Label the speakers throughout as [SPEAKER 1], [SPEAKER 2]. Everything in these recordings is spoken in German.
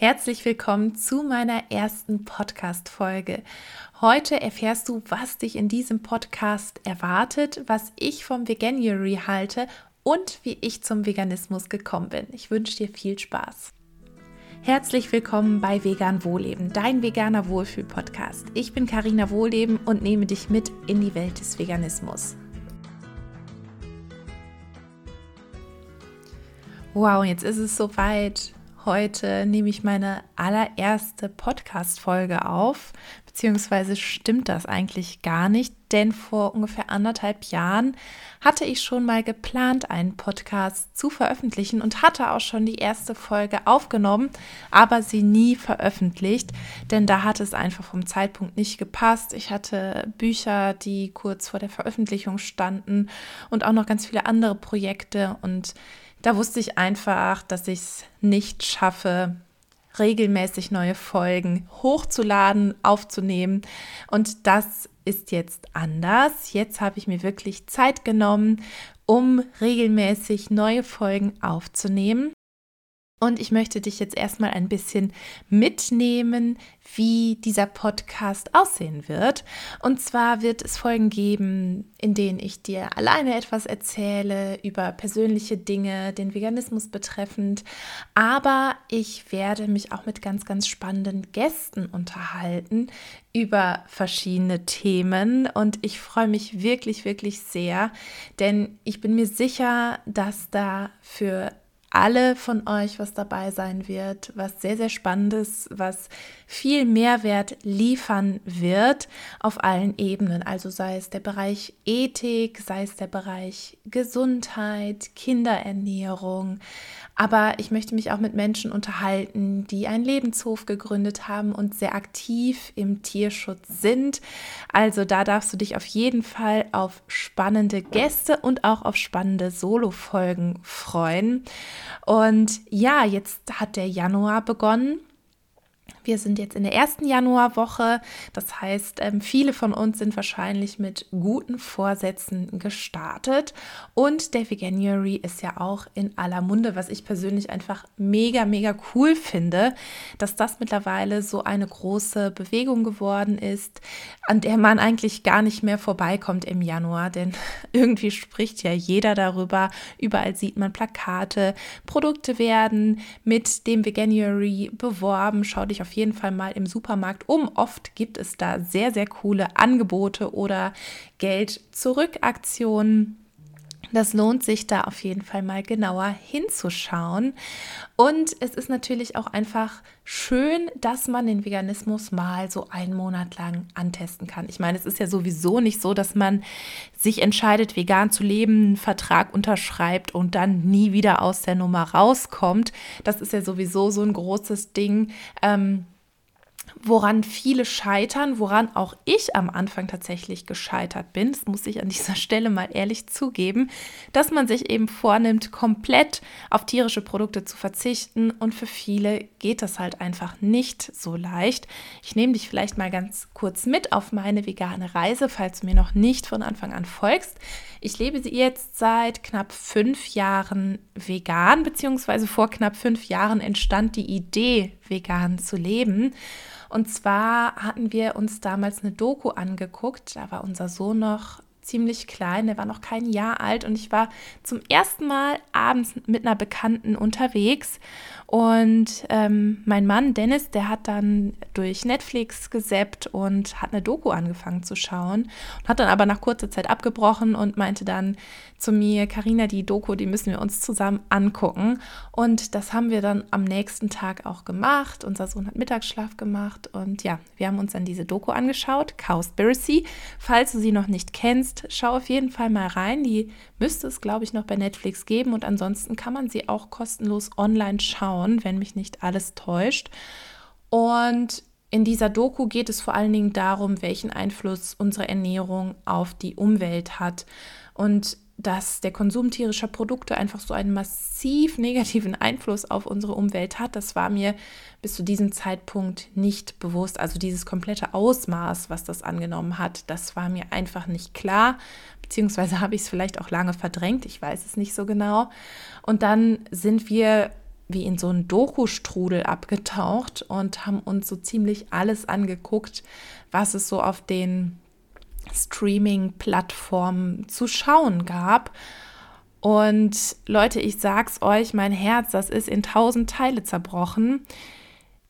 [SPEAKER 1] Herzlich willkommen zu meiner ersten Podcast-Folge. Heute erfährst du, was dich in diesem Podcast erwartet, was ich vom Veganuary halte und wie ich zum Veganismus gekommen bin. Ich wünsche dir viel Spaß. Herzlich willkommen bei Vegan Wohlleben, dein veganer Wohlfühl-Podcast. Ich bin Karina Wohlleben und nehme dich mit in die Welt des Veganismus. Wow, jetzt ist es soweit. Heute nehme ich meine allererste Podcast-Folge auf, beziehungsweise stimmt das eigentlich gar nicht, denn vor ungefähr anderthalb Jahren hatte ich schon mal geplant, einen Podcast zu veröffentlichen und hatte auch schon die erste Folge aufgenommen, aber sie nie veröffentlicht, denn da hat es einfach vom Zeitpunkt nicht gepasst. Ich hatte Bücher, die kurz vor der Veröffentlichung standen und auch noch ganz viele andere Projekte und da wusste ich einfach, dass ich es nicht schaffe, regelmäßig neue Folgen hochzuladen, aufzunehmen. Und das ist jetzt anders. Jetzt habe ich mir wirklich Zeit genommen, um regelmäßig neue Folgen aufzunehmen. Und ich möchte dich jetzt erstmal ein bisschen mitnehmen, wie dieser Podcast aussehen wird. Und zwar wird es Folgen geben, in denen ich dir alleine etwas erzähle über persönliche Dinge, den Veganismus betreffend. Aber ich werde mich auch mit ganz, ganz spannenden Gästen unterhalten über verschiedene Themen. Und ich freue mich wirklich, wirklich sehr, denn ich bin mir sicher, dass da für alle von euch was dabei sein wird, was sehr, sehr spannendes, was viel Mehrwert liefern wird auf allen Ebenen. Also sei es der Bereich Ethik, sei es der Bereich Gesundheit, Kinderernährung. Aber ich möchte mich auch mit Menschen unterhalten, die einen Lebenshof gegründet haben und sehr aktiv im Tierschutz sind. Also da darfst du dich auf jeden Fall auf spannende Gäste und auch auf spannende Solo-Folgen freuen. Und ja, jetzt hat der Januar begonnen. Wir sind jetzt in der ersten Januarwoche. Das heißt, ähm, viele von uns sind wahrscheinlich mit guten Vorsätzen gestartet. Und der Veganuary ist ja auch in aller Munde, was ich persönlich einfach mega, mega cool finde, dass das mittlerweile so eine große Bewegung geworden ist, an der man eigentlich gar nicht mehr vorbeikommt im Januar. Denn irgendwie spricht ja jeder darüber. Überall sieht man Plakate. Produkte werden mit dem Veganuary beworben. Schau dich auf jeden Fall mal im Supermarkt um. Oft gibt es da sehr, sehr coole Angebote oder Geld-Zurück-Aktionen. Das lohnt sich da auf jeden Fall mal genauer hinzuschauen. Und es ist natürlich auch einfach schön, dass man den Veganismus mal so einen Monat lang antesten kann. Ich meine, es ist ja sowieso nicht so, dass man sich entscheidet, vegan zu leben, einen Vertrag unterschreibt und dann nie wieder aus der Nummer rauskommt. Das ist ja sowieso so ein großes Ding. Ähm, woran viele scheitern, woran auch ich am Anfang tatsächlich gescheitert bin, das muss ich an dieser Stelle mal ehrlich zugeben, dass man sich eben vornimmt, komplett auf tierische Produkte zu verzichten und für viele geht das halt einfach nicht so leicht. Ich nehme dich vielleicht mal ganz kurz mit auf meine vegane Reise, falls du mir noch nicht von Anfang an folgst. Ich lebe sie jetzt seit knapp fünf Jahren vegan, beziehungsweise vor knapp fünf Jahren entstand die Idee, vegan zu leben. Und zwar hatten wir uns damals eine Doku angeguckt, da war unser Sohn noch ziemlich klein, der war noch kein Jahr alt und ich war zum ersten Mal abends mit einer Bekannten unterwegs und ähm, mein Mann Dennis, der hat dann durch Netflix geseppt und hat eine Doku angefangen zu schauen und hat dann aber nach kurzer Zeit abgebrochen und meinte dann zu mir, Karina, die Doku, die müssen wir uns zusammen angucken. Und das haben wir dann am nächsten Tag auch gemacht. Unser Sohn hat Mittagsschlaf gemacht und ja, wir haben uns dann diese Doku angeschaut, Cowspiracy. Falls du sie noch nicht kennst, schau auf jeden Fall mal rein. Die müsste es, glaube ich, noch bei Netflix geben und ansonsten kann man sie auch kostenlos online schauen wenn mich nicht alles täuscht. Und in dieser Doku geht es vor allen Dingen darum, welchen Einfluss unsere Ernährung auf die Umwelt hat und dass der Konsum tierischer Produkte einfach so einen massiv negativen Einfluss auf unsere Umwelt hat. Das war mir bis zu diesem Zeitpunkt nicht bewusst. Also dieses komplette Ausmaß, was das angenommen hat, das war mir einfach nicht klar. Beziehungsweise habe ich es vielleicht auch lange verdrängt. Ich weiß es nicht so genau. Und dann sind wir wie in so einen Doku-Strudel abgetaucht und haben uns so ziemlich alles angeguckt, was es so auf den Streaming-Plattformen zu schauen gab. Und Leute, ich sag's euch, mein Herz, das ist in tausend Teile zerbrochen.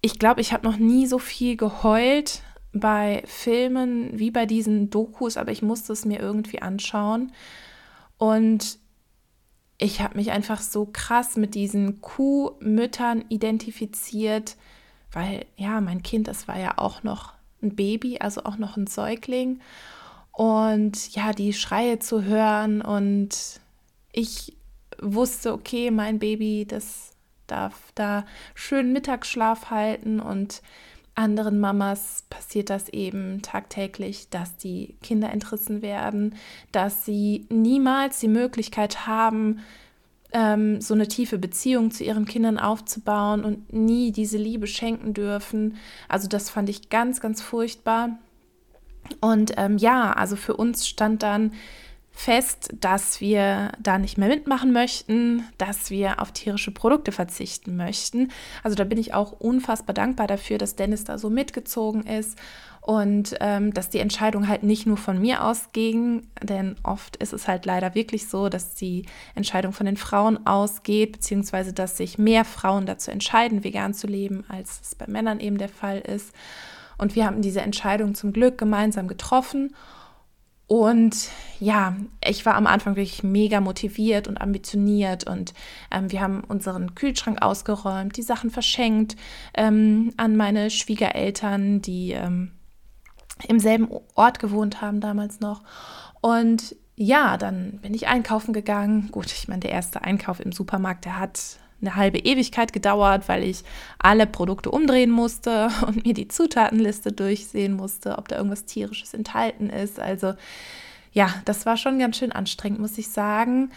[SPEAKER 1] Ich glaube, ich habe noch nie so viel geheult bei Filmen wie bei diesen Dokus, aber ich musste es mir irgendwie anschauen. Und ich habe mich einfach so krass mit diesen Kuhmüttern identifiziert, weil ja, mein Kind, das war ja auch noch ein Baby, also auch noch ein Säugling. Und ja, die Schreie zu hören und ich wusste, okay, mein Baby, das darf da schön Mittagsschlaf halten und anderen Mamas passiert das eben tagtäglich, dass die Kinder entrissen werden, dass sie niemals die Möglichkeit haben, ähm, so eine tiefe Beziehung zu ihren Kindern aufzubauen und nie diese Liebe schenken dürfen. Also das fand ich ganz, ganz furchtbar. Und ähm, ja, also für uns stand dann fest, dass wir da nicht mehr mitmachen möchten, dass wir auf tierische Produkte verzichten möchten. Also da bin ich auch unfassbar dankbar dafür, dass Dennis da so mitgezogen ist und ähm, dass die Entscheidung halt nicht nur von mir ausging, denn oft ist es halt leider wirklich so, dass die Entscheidung von den Frauen ausgeht, beziehungsweise dass sich mehr Frauen dazu entscheiden, vegan zu leben, als es bei Männern eben der Fall ist. Und wir haben diese Entscheidung zum Glück gemeinsam getroffen. Und ja, ich war am Anfang wirklich mega motiviert und ambitioniert und ähm, wir haben unseren Kühlschrank ausgeräumt, die Sachen verschenkt ähm, an meine Schwiegereltern, die ähm, im selben Ort gewohnt haben damals noch. Und ja, dann bin ich einkaufen gegangen. Gut, ich meine, der erste Einkauf im Supermarkt, der hat eine halbe Ewigkeit gedauert, weil ich alle Produkte umdrehen musste und mir die Zutatenliste durchsehen musste, ob da irgendwas tierisches enthalten ist. Also ja, das war schon ganz schön anstrengend, muss ich sagen.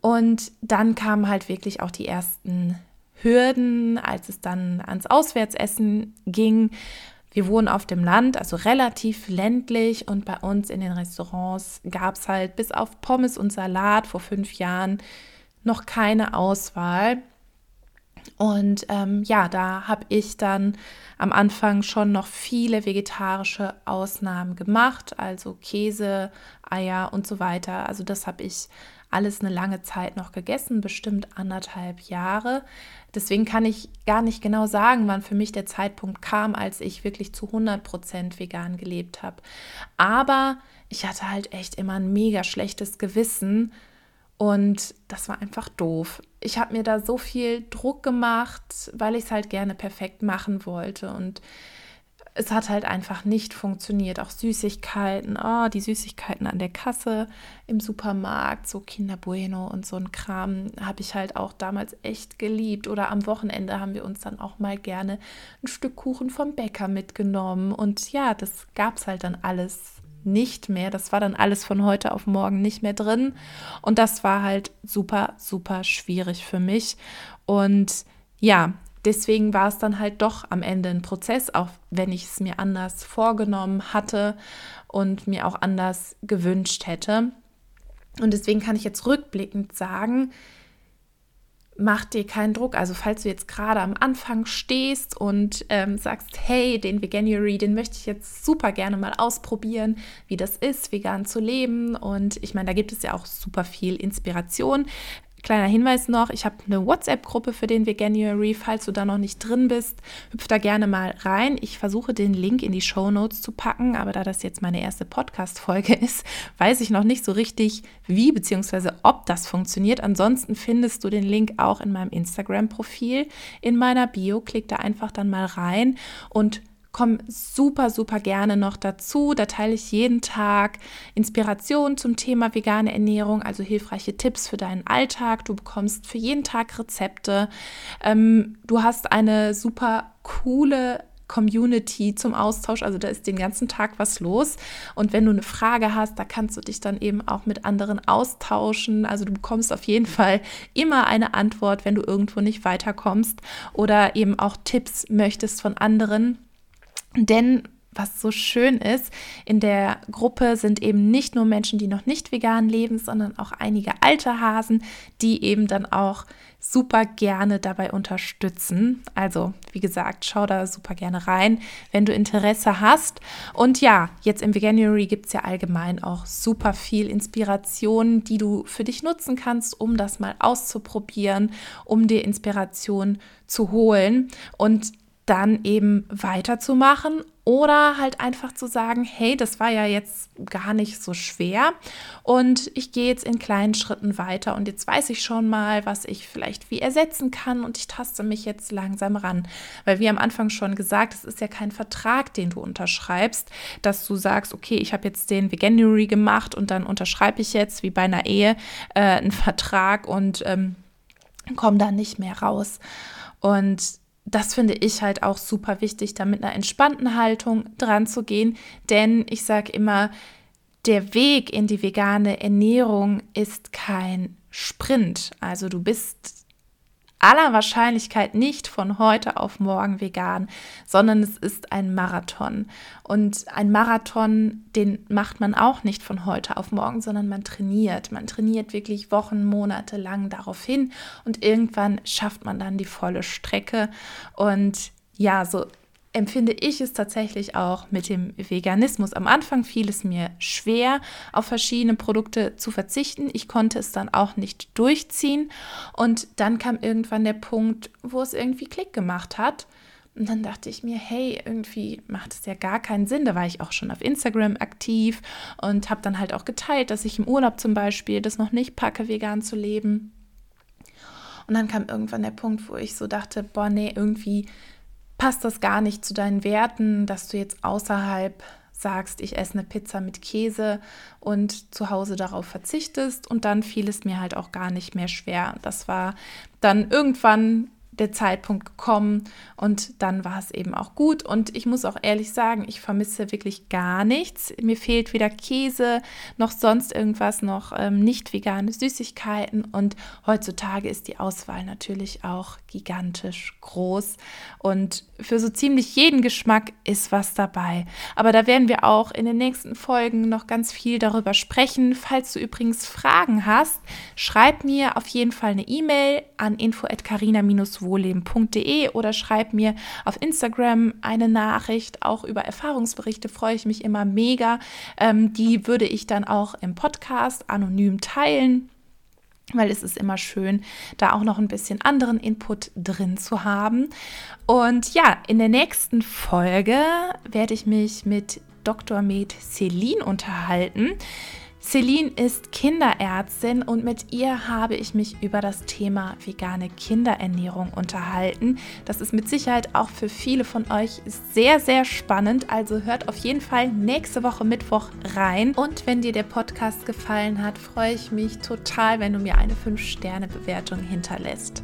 [SPEAKER 1] Und dann kamen halt wirklich auch die ersten Hürden, als es dann ans Auswärtsessen ging. Wir wohnen auf dem Land, also relativ ländlich und bei uns in den Restaurants gab es halt bis auf Pommes und Salat vor fünf Jahren noch keine Auswahl. Und ähm, ja, da habe ich dann am Anfang schon noch viele vegetarische Ausnahmen gemacht, also Käse, Eier und so weiter. Also das habe ich alles eine lange Zeit noch gegessen, bestimmt anderthalb Jahre. Deswegen kann ich gar nicht genau sagen, wann für mich der Zeitpunkt kam, als ich wirklich zu 100 Prozent vegan gelebt habe. Aber ich hatte halt echt immer ein mega schlechtes Gewissen und das war einfach doof. Ich habe mir da so viel Druck gemacht, weil ich es halt gerne perfekt machen wollte. Und es hat halt einfach nicht funktioniert. Auch Süßigkeiten, oh, die Süßigkeiten an der Kasse im Supermarkt, so Kinder Bueno und so ein Kram, habe ich halt auch damals echt geliebt. Oder am Wochenende haben wir uns dann auch mal gerne ein Stück Kuchen vom Bäcker mitgenommen. Und ja, das gab es halt dann alles nicht mehr. Das war dann alles von heute auf morgen nicht mehr drin. Und das war halt super, super schwierig für mich. Und ja, deswegen war es dann halt doch am Ende ein Prozess, auch wenn ich es mir anders vorgenommen hatte und mir auch anders gewünscht hätte. Und deswegen kann ich jetzt rückblickend sagen, mach dir keinen Druck. Also falls du jetzt gerade am Anfang stehst und ähm, sagst, hey, den Veganuary, den möchte ich jetzt super gerne mal ausprobieren, wie das ist, vegan zu leben. Und ich meine, da gibt es ja auch super viel Inspiration. Kleiner Hinweis noch, ich habe eine WhatsApp-Gruppe für den Veganuary. Falls du da noch nicht drin bist, hüpf da gerne mal rein. Ich versuche den Link in die Show Notes zu packen, aber da das jetzt meine erste Podcast-Folge ist, weiß ich noch nicht so richtig, wie bzw. ob das funktioniert. Ansonsten findest du den Link auch in meinem Instagram-Profil in meiner Bio. Klick da einfach dann mal rein und komm super, super gerne noch dazu. Da teile ich jeden Tag Inspiration zum Thema vegane Ernährung, also hilfreiche Tipps für deinen Alltag. Du bekommst für jeden Tag Rezepte. Ähm, du hast eine super coole Community zum Austausch. Also da ist den ganzen Tag was los. Und wenn du eine Frage hast, da kannst du dich dann eben auch mit anderen austauschen. Also du bekommst auf jeden Fall immer eine Antwort, wenn du irgendwo nicht weiterkommst oder eben auch Tipps möchtest von anderen. Denn was so schön ist, in der Gruppe sind eben nicht nur Menschen, die noch nicht vegan leben, sondern auch einige alte Hasen, die eben dann auch super gerne dabei unterstützen. Also, wie gesagt, schau da super gerne rein, wenn du Interesse hast. Und ja, jetzt im Veganuary gibt es ja allgemein auch super viel Inspiration, die du für dich nutzen kannst, um das mal auszuprobieren, um dir Inspiration zu holen. Und dann eben weiterzumachen oder halt einfach zu sagen, hey, das war ja jetzt gar nicht so schwer und ich gehe jetzt in kleinen Schritten weiter und jetzt weiß ich schon mal, was ich vielleicht wie ersetzen kann und ich taste mich jetzt langsam ran, weil wie am Anfang schon gesagt, es ist ja kein Vertrag, den du unterschreibst, dass du sagst, okay, ich habe jetzt den Veganuary gemacht und dann unterschreibe ich jetzt wie bei einer Ehe äh, einen Vertrag und ähm, komme da nicht mehr raus. Und das finde ich halt auch super wichtig, da mit einer entspannten Haltung dran zu gehen. Denn ich sage immer, der Weg in die vegane Ernährung ist kein Sprint. Also du bist aller Wahrscheinlichkeit nicht von heute auf morgen vegan, sondern es ist ein Marathon. Und ein Marathon, den macht man auch nicht von heute auf morgen, sondern man trainiert. Man trainiert wirklich Wochen, Monate lang darauf hin und irgendwann schafft man dann die volle Strecke. Und ja, so empfinde ich es tatsächlich auch mit dem Veganismus. Am Anfang fiel es mir schwer, auf verschiedene Produkte zu verzichten. Ich konnte es dann auch nicht durchziehen. Und dann kam irgendwann der Punkt, wo es irgendwie Klick gemacht hat. Und dann dachte ich mir, hey, irgendwie macht es ja gar keinen Sinn. Da war ich auch schon auf Instagram aktiv und habe dann halt auch geteilt, dass ich im Urlaub zum Beispiel das noch nicht packe, vegan zu leben. Und dann kam irgendwann der Punkt, wo ich so dachte, boah, nee, irgendwie passt das gar nicht zu deinen Werten, dass du jetzt außerhalb sagst, ich esse eine Pizza mit Käse und zu Hause darauf verzichtest. Und dann fiel es mir halt auch gar nicht mehr schwer. Das war dann irgendwann der Zeitpunkt gekommen und dann war es eben auch gut. Und ich muss auch ehrlich sagen, ich vermisse wirklich gar nichts. Mir fehlt weder Käse noch sonst irgendwas, noch ähm, nicht vegane Süßigkeiten. Und heutzutage ist die Auswahl natürlich auch gigantisch groß. Und für so ziemlich jeden Geschmack ist was dabei. Aber da werden wir auch in den nächsten Folgen noch ganz viel darüber sprechen. Falls du übrigens Fragen hast, schreib mir auf jeden Fall eine E-Mail an info@carina-wohleben.de oder schreib mir auf Instagram eine Nachricht. Auch über Erfahrungsberichte freue ich mich immer mega. Ähm, die würde ich dann auch im Podcast anonym teilen weil es ist immer schön, da auch noch ein bisschen anderen Input drin zu haben. Und ja, in der nächsten Folge werde ich mich mit Dr. Med Celine unterhalten. Celine ist Kinderärztin und mit ihr habe ich mich über das Thema vegane Kinderernährung unterhalten. Das ist mit Sicherheit auch für viele von euch sehr, sehr spannend. Also hört auf jeden Fall nächste Woche Mittwoch rein. Und wenn dir der Podcast gefallen hat, freue ich mich total, wenn du mir eine 5-Sterne-Bewertung hinterlässt.